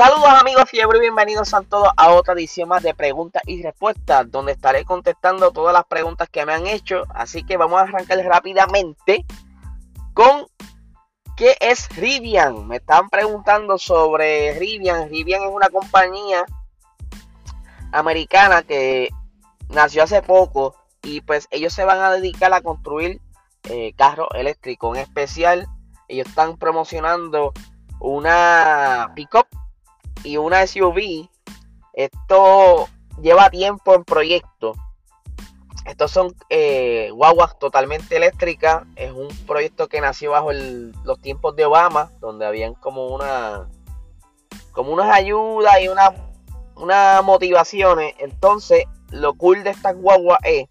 Saludos amigos fiebre y bienvenidos a todos a otra edición más de preguntas y respuestas donde estaré contestando todas las preguntas que me han hecho. Así que vamos a arrancar rápidamente con ¿qué es Rivian? Me están preguntando sobre Rivian. Rivian es una compañía americana que nació hace poco y pues ellos se van a dedicar a construir eh, carros eléctricos. En especial ellos están promocionando una pickup y una SUV. Esto lleva tiempo en proyecto. Estos son eh, guaguas totalmente eléctricas. Es un proyecto que nació bajo los tiempos de Obama, donde habían como una como unas ayudas y una, unas motivaciones. Entonces, lo cool de estas guaguas es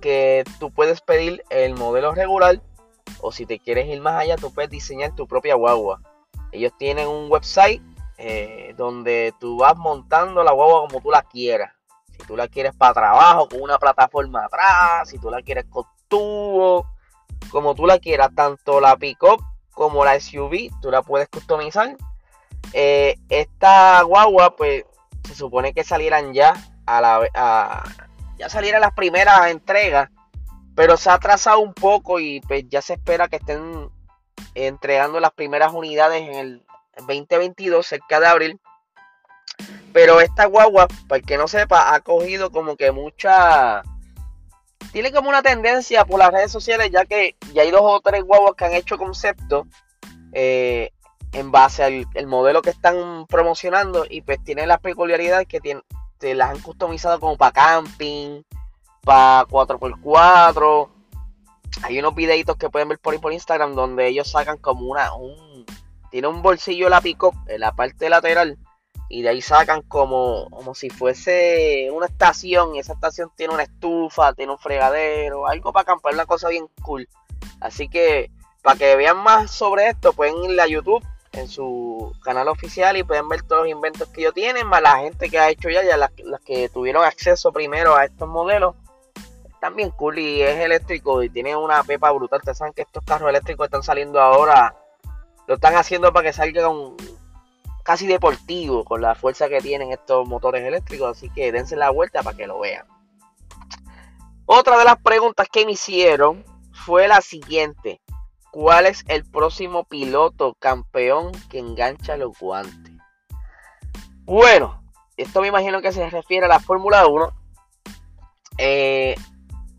que tú puedes pedir el modelo regular o si te quieres ir más allá, tú puedes diseñar tu propia guagua. Ellos tienen un website eh, donde tú vas montando la guagua como tú la quieras. Si tú la quieres para trabajo, con una plataforma atrás, si tú la quieres con tubo, como tú la quieras, tanto la pickup como la SUV, tú la puedes customizar. Eh, esta guagua, pues, se supone que salieran ya a la ya salieran las primeras entregas, pero se ha atrasado un poco y pues ya se espera que estén entregando las primeras unidades en el 2022, cerca de abril. Pero esta guagua, para el que no sepa, ha cogido como que mucha... Tiene como una tendencia por las redes sociales, ya que ya hay dos o tres guaguas que han hecho concepto eh, en base al modelo que están promocionando y pues tienen las peculiaridades que tienen, las han customizado como para camping, para 4x4. Hay unos videitos que pueden ver por por Instagram donde ellos sacan como una, un, tiene un bolsillo la en la parte lateral y de ahí sacan como, como si fuese una estación y esa estación tiene una estufa, tiene un fregadero, algo para acampar, una cosa bien cool. Así que para que vean más sobre esto pueden ir a YouTube en su canal oficial y pueden ver todos los inventos que ellos tienen, más la gente que ha hecho ya, ya las, que tuvieron acceso primero a estos modelos. Bien cool y es eléctrico y tiene una pepa brutal. Ustedes saben que estos carros eléctricos están saliendo ahora lo están haciendo para que salga un casi deportivo con la fuerza que tienen estos motores eléctricos. Así que dense la vuelta para que lo vean. Otra de las preguntas que me hicieron fue la siguiente. ¿Cuál es el próximo piloto campeón que engancha los guantes? Bueno, esto me imagino que se refiere a la Fórmula 1. Eh,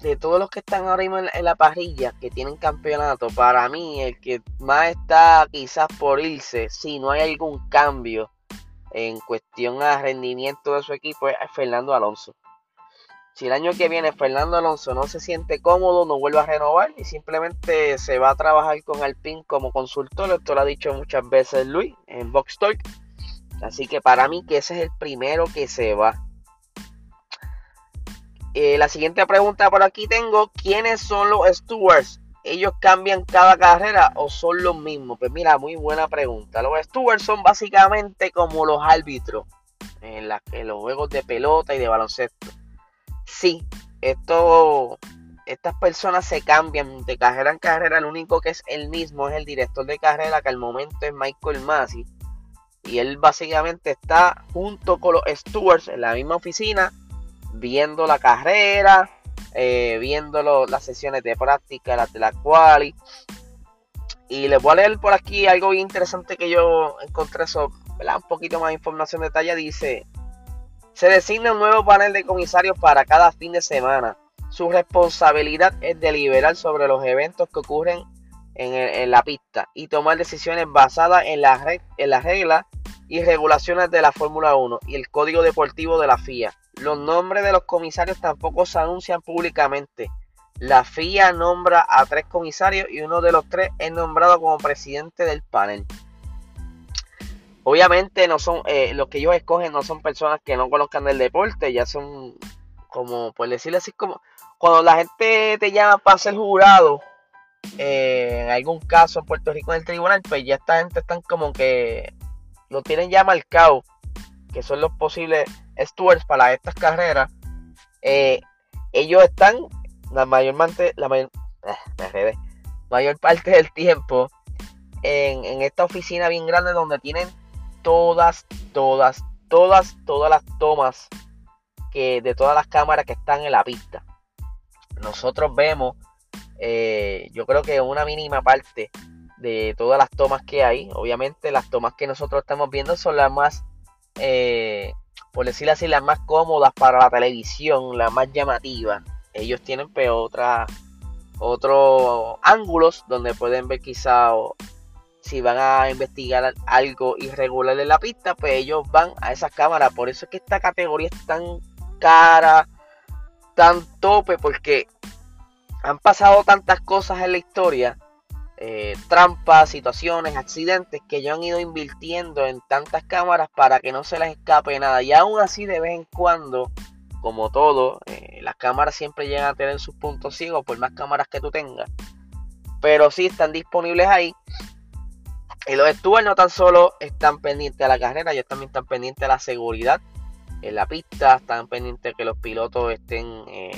de todos los que están ahora mismo en la, parrilla, que tienen campeonato, para mí el que más está quizás por irse, si no hay algún cambio en cuestión a rendimiento de su equipo, es Fernando Alonso. Si el año que viene Fernando Alonso no se siente cómodo, no vuelve a renovar y simplemente se va a trabajar con Alpine como consultor, esto lo ha dicho muchas veces Luis en Box Talk. Así que para mí que ese es el primero que se va. Eh, la siguiente pregunta por aquí tengo, ¿quiénes son los stewards? ¿Ellos cambian cada carrera o son los mismos? Pues mira, muy buena pregunta. Los stewards son básicamente como los árbitros en, los juegos de pelota y de baloncesto. Sí, esto, estas personas se cambian de carrera en carrera. El único que es el mismo es el director de carrera, que al momento es Michael Massey. Y él básicamente está junto con los stewards en la misma oficina viendo la carrera, eh, viendo las sesiones de práctica, las de la quali. Y les voy a leer por aquí algo interesante que yo encontré sobre un poquito más de información detallada. Dice, se designa un nuevo panel de comisarios para cada fin de semana. Su responsabilidad es deliberar sobre los eventos que ocurren en, la pista y tomar decisiones basadas en las reglas y regulaciones de la Fórmula 1 y el código deportivo de la FIA. Los nombres de los comisarios tampoco se anuncian públicamente. La FIA nombra a tres comisarios y uno de los tres es nombrado como presidente del panel. Obviamente no son eh, los que ellos escogen no son personas que no conozcan el deporte, ya son como por decirlo así como cuando la gente te llama para ser jurado eh, en algún caso en Puerto Rico en el tribunal, pues ya esta gente están como que lo tienen ya marcado, que son los posibles stewards para estas carreras, eh, ellos están la mayor, la mayor, eh, mayor parte del tiempo en, esta oficina bien grande donde tienen todas, todas, todas, todas las tomas que de todas las cámaras que están en la pista. Nosotros vemos, eh, yo creo que una mínima parte de todas las tomas que hay. Obviamente las tomas que nosotros estamos viendo son las más, por decirlo así, las más cómodas para la televisión, las más llamativas. Ellos tienen pues, otros ángulos donde pueden ver quizá si van a investigar algo irregular en la pista, pues ellos van a esas cámaras. Por eso es que esta categoría es tan cara, tan tope, porque han pasado tantas cosas en la historia eh, trampas, situaciones, accidentes que ellos han ido invirtiendo en tantas cámaras para que no se les escape nada. Y aún así de vez en cuando, como todo, eh, las cámaras siempre llegan a tener sus puntos ciegos por más cámaras que tú tengas. Pero sí están disponibles ahí. Y los stewards no tan solo están pendientes de la carrera, ellos también están pendientes de la seguridad en la pista, están pendientes que los pilotos estén eh,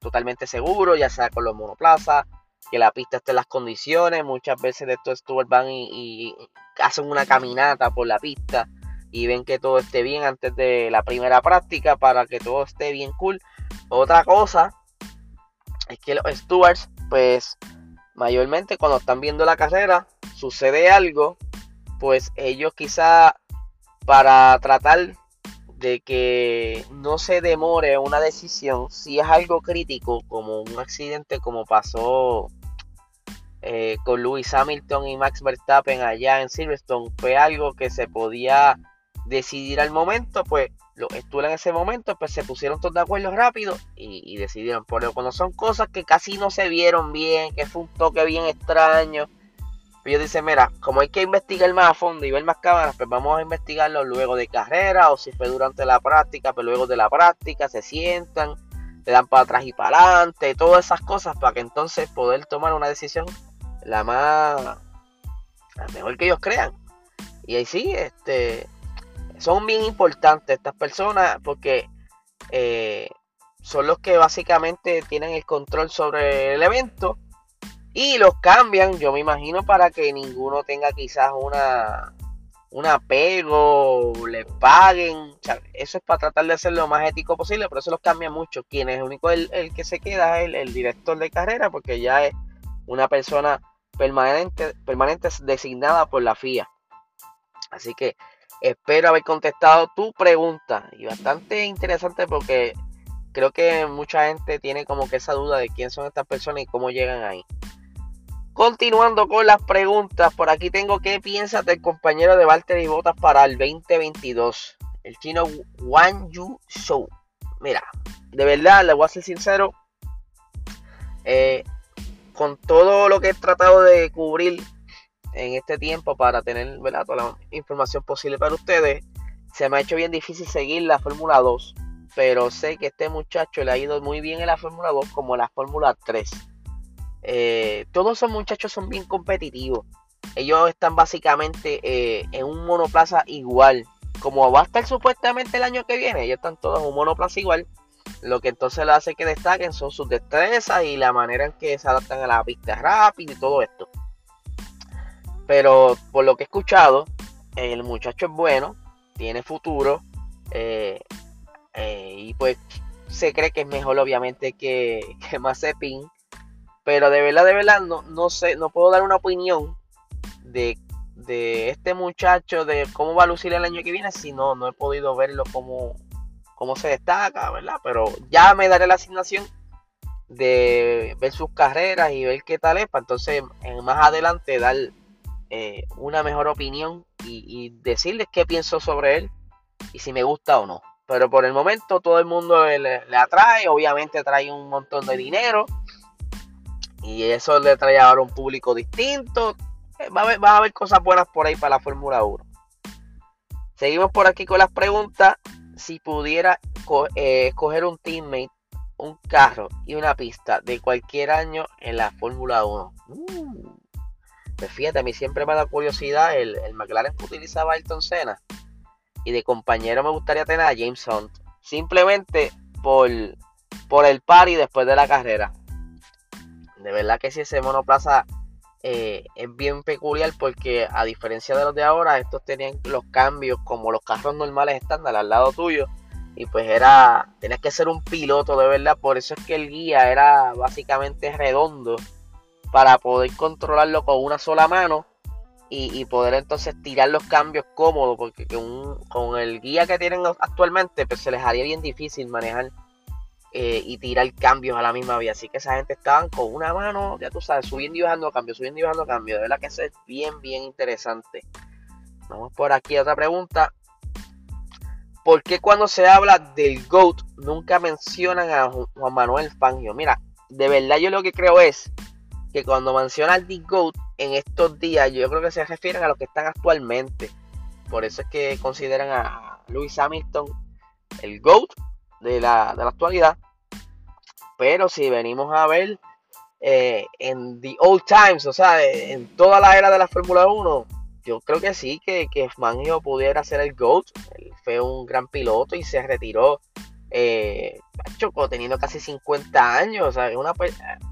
totalmente seguros, ya sea con los monoplazas, que la pista esté en las condiciones. Muchas veces de estos stewards van y, hacen una caminata por la pista y ven que todo esté bien antes de la primera práctica para que todo esté bien cool. Otra cosa es que los stewards, pues mayormente cuando están viendo la carrera, sucede algo, pues ellos quizá para tratar de que no se demore una decisión, si es algo crítico, como un accidente como pasó eh, con Lewis Hamilton y Max Verstappen allá en Silverstone, fue algo que se podía decidir al momento, pues lo estuvo en ese momento, pues se pusieron todos de acuerdo rápido y, decidieron. Pero cuando son cosas que casi no se vieron bien, que fue un toque bien extraño, ellos dicen, mira, como hay que investigar más a fondo y ver más cámaras, pues vamos a investigarlo luego de carrera o si fue durante la práctica, pues luego de la práctica se sientan, le dan para atrás y para adelante, todas esas cosas para que entonces poder tomar una decisión la más, la mejor que ellos crean. Y ahí sí, este, son bien importantes estas personas porque eh, son los que básicamente tienen el control sobre el evento y los cambian, yo me imagino, para que ninguno tenga quizás una un apego, le paguen. eso es para tratar de ser lo más ético posible, pero eso los cambia mucho. Quien es el único el, que se queda es el, director de carrera, porque ya es una persona permanente, permanente designada por la FIA. Así que espero haber contestado tu pregunta. Y bastante interesante porque creo que mucha gente tiene como que esa duda de quién son estas personas y cómo llegan ahí. Continuando con las preguntas, por aquí tengo qué piensas del compañero de Valtteri Bottas para el 2022, el chino Wang Yu Shou. Mira, de verdad, le voy a ser sincero, eh, con todo lo que he tratado de cubrir en este tiempo para tener ¿verdad? toda la información posible para ustedes, se me ha hecho bien difícil seguir la Fórmula 2, pero sé que este muchacho le ha ido muy bien en la Fórmula 2 como en la Fórmula 3 eh, todos esos muchachos son bien competitivos. Ellos están básicamente eh, en un monoplaza igual. Como va a estar supuestamente el año que viene, ellos están todos en un monoplaza igual. Lo que entonces le hace que destaquen son sus destrezas y la manera en que se adaptan a la pista rápida y todo esto. Pero por lo que he escuchado, el muchacho es bueno, tiene futuro. Eh, y pues se cree que es mejor obviamente que, que Mazepin. Pero de verdad, de verdad, no, no sé, no puedo dar una opinión de, este muchacho, de cómo va a lucir el año que viene, si no, no he podido verlo como, cómo se destaca, ¿verdad? Pero ya me daré la asignación de ver sus carreras y ver qué tal es, para entonces más adelante dar eh, una mejor opinión y, decirles qué pienso sobre él y si me gusta o no. Pero por el momento todo el mundo le, atrae, obviamente trae un montón de dinero y eso le trae ahora un público distinto. Eh, va a, haber, cosas buenas por ahí para la Fórmula 1. Seguimos por aquí con las preguntas. Si pudiera eh, escoger un teammate, un carro y una pista de cualquier año en la Fórmula 1. Uh, pues fíjate, a mí siempre me da curiosidad el, el McLaren que utilizaba Ayrton Senna. Y de compañero me gustaría tener a James Hunt. Simplemente por, por el party después de la carrera de verdad que si ese monoplaza eh, es bien peculiar porque a diferencia de los de ahora, estos tenían los cambios como los carros normales estándar al lado tuyo y pues era, tenías que ser un piloto de verdad, por eso es que el guía era básicamente redondo para poder controlarlo con una sola mano y, poder entonces tirar los cambios cómodos, porque con, con el guía que tienen actualmente pues se les haría bien difícil manejar eh, y tirar cambios a la misma vía. Así que esa gente estaban con una mano, ya tú sabes, subiendo y bajando cambios, subiendo y bajando cambios. De verdad que eso es bien, bien interesante. Vamos por aquí a otra pregunta. ¿Por qué cuando se habla del GOAT nunca mencionan a Juan Manuel Fangio? Mira, de verdad yo lo que creo es que cuando mencionan The GOAT en estos días, yo creo que se refieren a los que están actualmente. Por eso es que consideran a Lewis Hamilton el GOAT de la, de la actualidad. Pero si venimos a ver eh, en the old times, o sea, en toda la era de la Fórmula 1, yo creo que sí, que, que Mangio pudiera ser el GOAT. Él fue un gran piloto y se retiró eh, teniendo casi 50 años. O sea, una,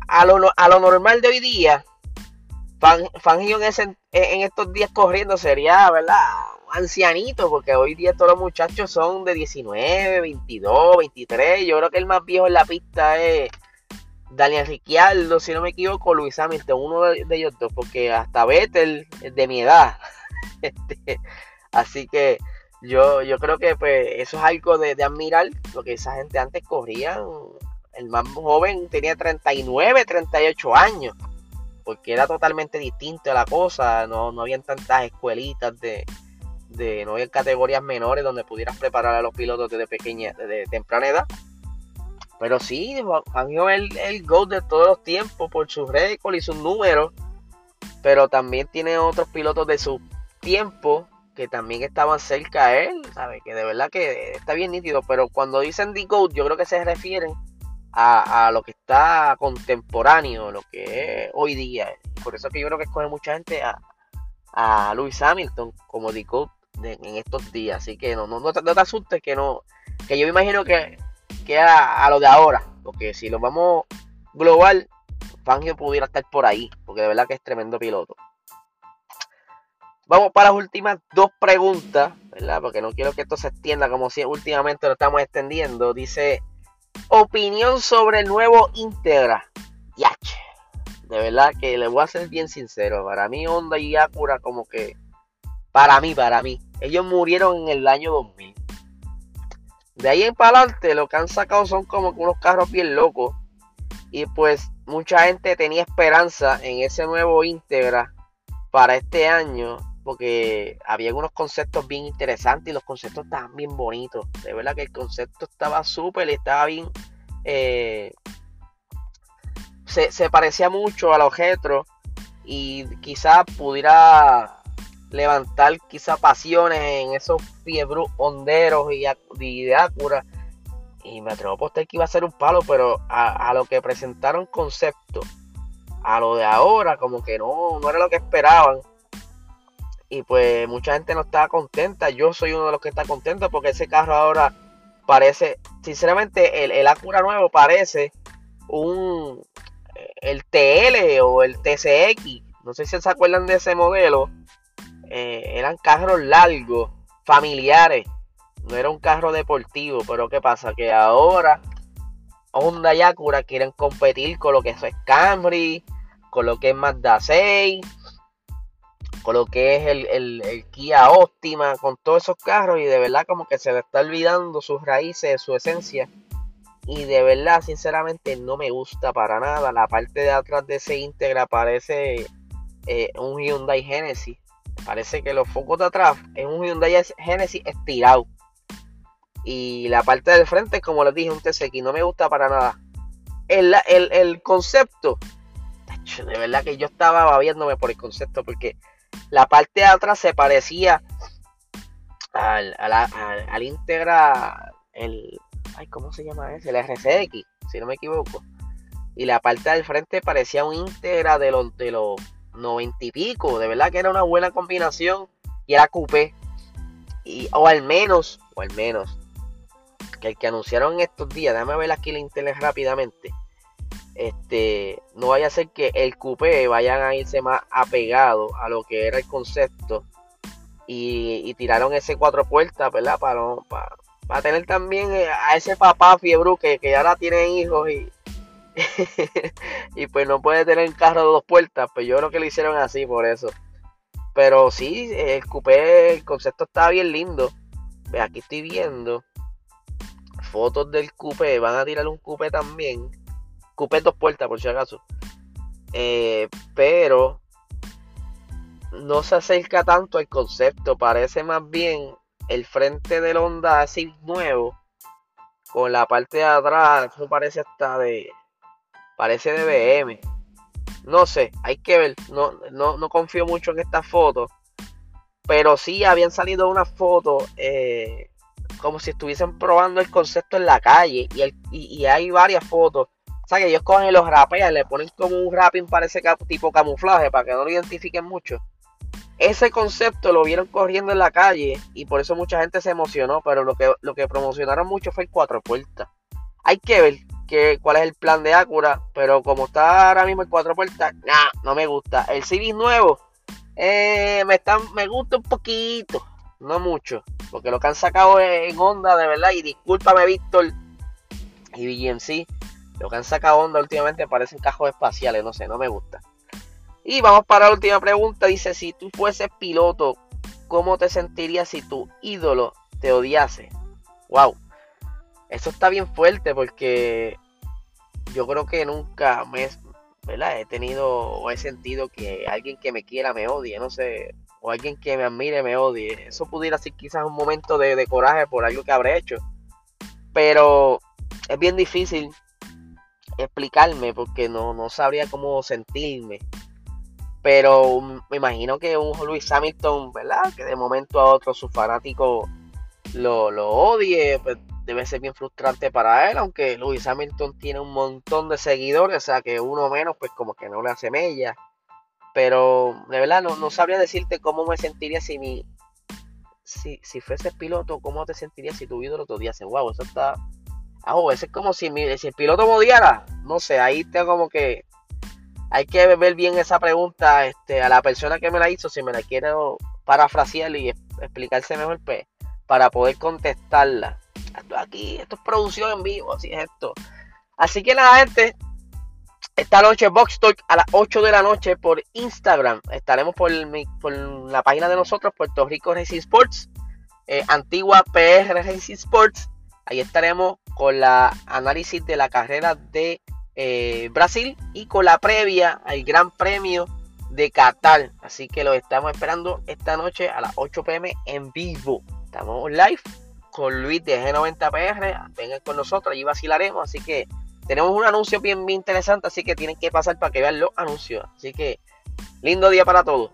a, lo, a lo normal de hoy día, Fangio en, en estos días corriendo sería, ¿verdad? ancianito, porque hoy día todos los muchachos son de 19, 22, 23. Yo creo que el más viejo en la pista es Daniel Ricciardo, si no me equivoco, Luis Hamilton, uno de, ellos dos, porque hasta Vettel es de mi edad. Este, así que yo, yo creo que pues eso es algo de, de admirar, porque esa gente antes corría, el más joven tenía 39, 38 años, porque era totalmente distinto la cosa, no, no habían tantas escuelitas de, de no había categorías menores donde pudieras preparar a los pilotos desde pequeña, temprana edad. Pero sí, han el, el GOAT de todos los tiempos por su récord y sus números. Pero también tiene otros pilotos de su tiempo que también estaban cerca a él, ¿sabe? Que de verdad que está bien nítido. Pero cuando dicen The GOAT, yo creo que se refieren a, lo que está contemporáneo, lo que es hoy día. Por eso que yo creo que escoge mucha gente a, a Lewis Hamilton como GOAT en estos días. Así que no, no, no, te, asustes que no. Que yo me imagino que, que a, lo de ahora. Porque si lo vamos global, Fangio pudiera estar por ahí. Porque de verdad que es tremendo piloto. Vamos para las últimas dos preguntas, ¿verdad? Porque no quiero que esto se extienda como si últimamente lo estamos extendiendo. Dice, opinión sobre el nuevo Integra. Yache. De verdad que le voy a ser bien sincero. Para mí Honda y Acura como que para mí, para mí. Ellos murieron en el año 2000. De ahí en para adelante lo que han sacado son como unos carros bien locos. Y pues mucha gente tenía esperanza en ese nuevo Integra para este año. Porque había unos conceptos bien interesantes y los conceptos estaban bien bonitos. De verdad que el concepto estaba súper estaba bien... Eh, se, se, parecía mucho a los retro y quizás pudiera levantar quizá pasiones en esos fiebros honderos y, de Acura. Y me atrevo a apostar que iba a ser un palo, pero a, lo que presentaron concepto, a lo de ahora, como que no, no era lo que esperaban. Y pues mucha gente no estaba contenta. Yo soy uno de los que está contento porque ese carro ahora parece, sinceramente, el, el Acura nuevo parece un el TL o el TCX. No sé si se acuerdan de ese modelo eh, eran carros largos, familiares. No era un carro deportivo, pero ¿qué pasa? Que ahora Honda y Acura quieren competir con lo que es Camry, con lo que es Mazda 6, con lo que es el, Kia Optima, con todos esos carros y de verdad como que se le está olvidando sus raíces, su esencia. Y de verdad, sinceramente, no me gusta para nada. La parte de atrás de ese Integra parece eh, un Hyundai Genesis. Parece que los focos de atrás es un Hyundai Genesis estirado. Y la parte del frente, como les dije, un TCX. No me gusta para nada. El, el, concepto. De verdad que yo estaba babiándome por el concepto. Porque la parte de atrás se parecía al, al, Integra. El, ay, ¿cómo se llama ese? El RCX, si no me equivoco. Y la parte del frente parecía un Integra de los, de los 90 y pico. De verdad que era una buena combinación. Y era coupé. Y, o al menos, o al menos, que el que anunciaron estos días, déjame ver aquí la internet rápidamente. Este, no vaya a ser que el coupé vayan a irse más apegado a lo que era el concepto y, tiraron ese cuatro puertas, ¿verdad? Para, para, tener también eh, a ese papá fiebre que, que ahora tiene hijos y, y pues no puede tener un carro de dos puertas, pues yo creo que lo hicieron así por eso. Pero sí, el coupé, el concepto está bien lindo. Aquí estoy viendo fotos del coupé, van a tirar un coupé también Coupé dos puertas, por si acaso. Eh, pero no se acerca tanto al concepto. Parece más bien el frente del Honda así nuevo. Con la parte de atrás. Eso parece hasta de. Parece de BM. No sé, hay que ver. No, no, confío mucho en esta foto. Pero sí habían salido unas fotos. Eh, como si estuviesen probando el concepto en la calle. Y, y hay varias fotos o sea, que ellos cogen y los rapean, le ponen como un rapping parece tipo camuflaje para que no lo identifiquen mucho. Ese concepto lo vieron corriendo en la calle y por eso mucha gente se emocionó, pero lo que, lo que promocionaron mucho fue el cuatro puertas. Hay que ver que, cuál es el plan de Acura, pero como está ahora mismo el cuatro puertas, nah, no me gusta. El Civic nuevo, eh, me, me gusta un poquito, no mucho, porque lo que han sacado en Honda, de verdad, y discúlpame Víctor y BMC, lo que han sacado onda últimamente parecen cajos espaciales, no sé, no me gusta. Y vamos para la última pregunta. Dice, si tú fueses piloto, ¿cómo te sentirías si tu ídolo te odiase? Wow. Eso está bien fuerte porque yo creo que nunca me he tenido o he sentido que alguien que me quiera me odie, no sé, o alguien que me admire me odie. Eso pudiera ser quizás un momento de coraje por algo que habré hecho. Pero es bien difícil explicarme porque no, no sabría cómo sentirme. Pero me imagino que un Luis Hamilton, ¿verdad? Que de momento a otro su fanático lo, lo odie, pues debe ser bien frustrante para él, aunque Luis Hamilton tiene un montón de seguidores, o sea que uno menos, pues como que no le hace mella. Pero de verdad no, no sabría decirte cómo me sentiría si mi. Si, si fuese piloto, cómo te sentirías si tu ídolo te odiase. Wow, eso está, Ah, oh, ese es como si, si el piloto modiara. No sé, ahí tengo como que. Hay que ver bien esa pregunta este, a la persona que me la hizo, si me la quiero parafrasear y explicarse mejor, pues, para poder contestarla. Esto aquí, esto es producción en vivo, así es esto. Así que nada, gente. Esta noche Box Talk a las 8 de la noche por Instagram. Estaremos por, por la página de nosotros, Puerto Rico Racing Sports. Eh, antigua PR Racing Sports. Ahí estaremos con la análisis de la carrera de eh, Brasil y con la previa al Gran Premio de Qatar. Así que lo estamos esperando esta noche a las 8 pm en vivo. Estamos live con Luis de G90PR. Vengan con nosotros, allí vacilaremos. Así que tenemos un anuncio bien, bien interesante. Así que tienen que pasar para que vean los anuncios. Así que lindo día para todos.